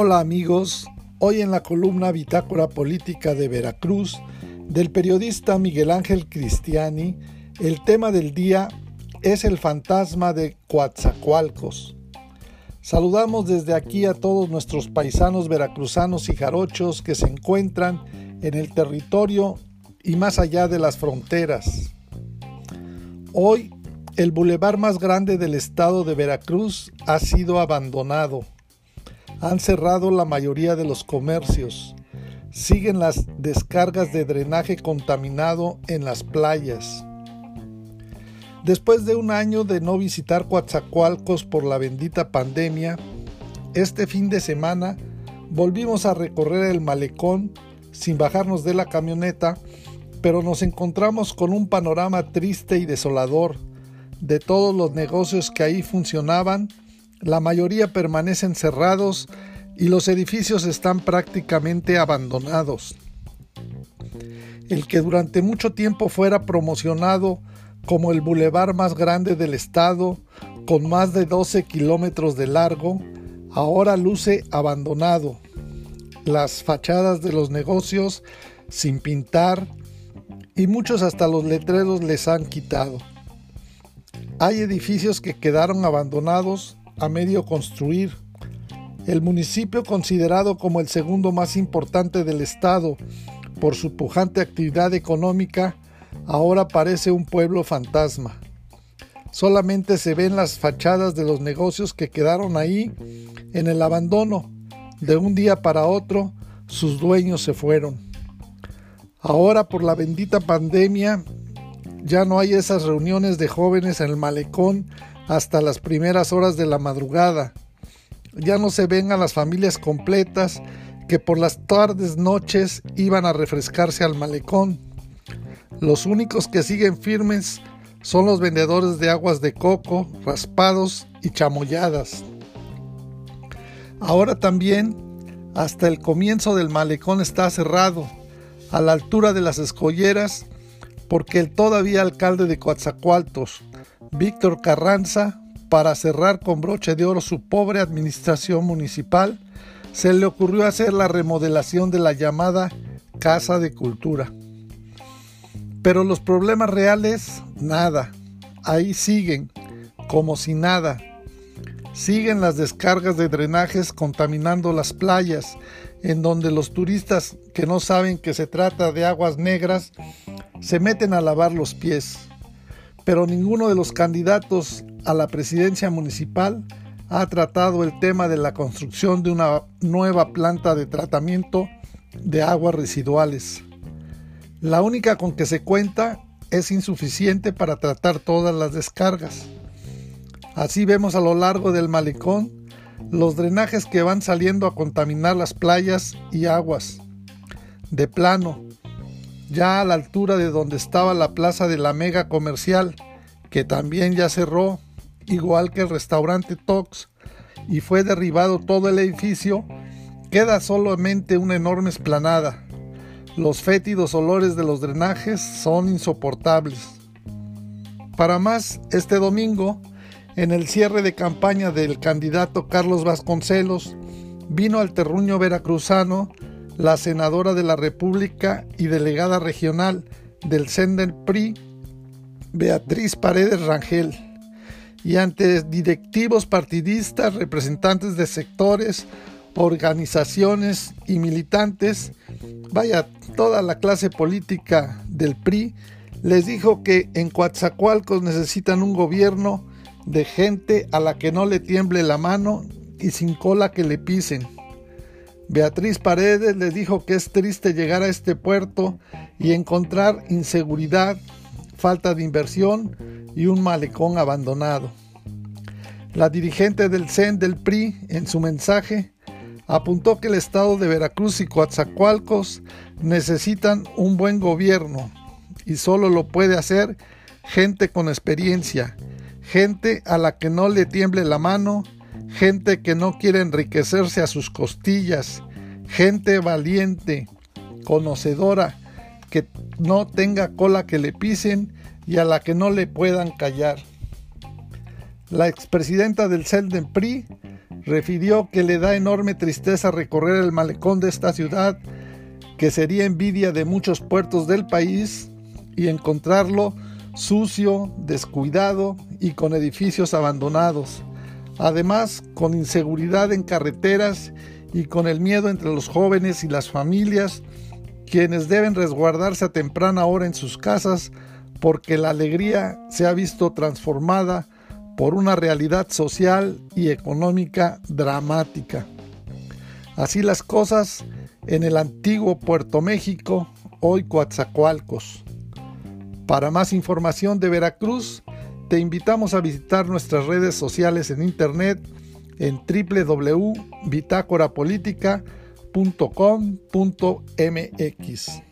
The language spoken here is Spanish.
Hola amigos, hoy en la columna Bitácora Política de Veracruz del periodista Miguel Ángel Cristiani, el tema del día es el fantasma de Coatzacoalcos. Saludamos desde aquí a todos nuestros paisanos veracruzanos y jarochos que se encuentran en el territorio y más allá de las fronteras. Hoy, el bulevar más grande del estado de Veracruz ha sido abandonado. Han cerrado la mayoría de los comercios. Siguen las descargas de drenaje contaminado en las playas. Después de un año de no visitar Coatzacoalcos por la bendita pandemia, este fin de semana volvimos a recorrer el malecón sin bajarnos de la camioneta pero nos encontramos con un panorama triste y desolador. De todos los negocios que ahí funcionaban, la mayoría permanecen cerrados y los edificios están prácticamente abandonados. El que durante mucho tiempo fuera promocionado como el bulevar más grande del estado, con más de 12 kilómetros de largo, ahora luce abandonado. Las fachadas de los negocios sin pintar, y muchos hasta los letreros les han quitado. Hay edificios que quedaron abandonados a medio construir. El municipio considerado como el segundo más importante del estado por su pujante actividad económica, ahora parece un pueblo fantasma. Solamente se ven las fachadas de los negocios que quedaron ahí en el abandono. De un día para otro, sus dueños se fueron. Ahora por la bendita pandemia ya no hay esas reuniones de jóvenes en el malecón hasta las primeras horas de la madrugada. Ya no se ven a las familias completas que por las tardes noches iban a refrescarse al malecón. Los únicos que siguen firmes son los vendedores de aguas de coco, raspados y chamoyadas. Ahora también, hasta el comienzo del malecón está cerrado a la altura de las escolleras, porque el todavía alcalde de Coatzacoaltos, Víctor Carranza, para cerrar con broche de oro su pobre administración municipal, se le ocurrió hacer la remodelación de la llamada Casa de Cultura. Pero los problemas reales, nada. Ahí siguen, como si nada. Siguen las descargas de drenajes contaminando las playas en donde los turistas que no saben que se trata de aguas negras se meten a lavar los pies. Pero ninguno de los candidatos a la presidencia municipal ha tratado el tema de la construcción de una nueva planta de tratamiento de aguas residuales. La única con que se cuenta es insuficiente para tratar todas las descargas. Así vemos a lo largo del malecón los drenajes que van saliendo a contaminar las playas y aguas. De plano, ya a la altura de donde estaba la plaza de la mega comercial, que también ya cerró, igual que el restaurante Tox, y fue derribado todo el edificio, queda solamente una enorme esplanada. Los fétidos olores de los drenajes son insoportables. Para más, este domingo, en el cierre de campaña del candidato Carlos Vasconcelos, vino al terruño veracruzano la senadora de la República y delegada regional del Sender PRI, Beatriz Paredes Rangel, y ante directivos partidistas, representantes de sectores, organizaciones y militantes, vaya, toda la clase política del PRI, les dijo que en Coatzacoalcos necesitan un gobierno de gente a la que no le tiemble la mano y sin cola que le pisen. Beatriz Paredes les dijo que es triste llegar a este puerto y encontrar inseguridad, falta de inversión y un malecón abandonado. La dirigente del CEN del PRI, en su mensaje, apuntó que el estado de Veracruz y Coatzacoalcos necesitan un buen gobierno y solo lo puede hacer gente con experiencia gente a la que no le tiemble la mano, gente que no quiere enriquecerse a sus costillas, gente valiente, conocedora, que no tenga cola que le pisen y a la que no le puedan callar. La expresidenta del CELDEN PRI refirió que le da enorme tristeza recorrer el malecón de esta ciudad, que sería envidia de muchos puertos del país, y encontrarlo sucio, descuidado y con edificios abandonados. Además, con inseguridad en carreteras y con el miedo entre los jóvenes y las familias, quienes deben resguardarse a temprana hora en sus casas porque la alegría se ha visto transformada por una realidad social y económica dramática. Así las cosas en el antiguo Puerto México, hoy Coatzacoalcos. Para más información de Veracruz, te invitamos a visitar nuestras redes sociales en internet en www.bitácorapolítica.com.mx.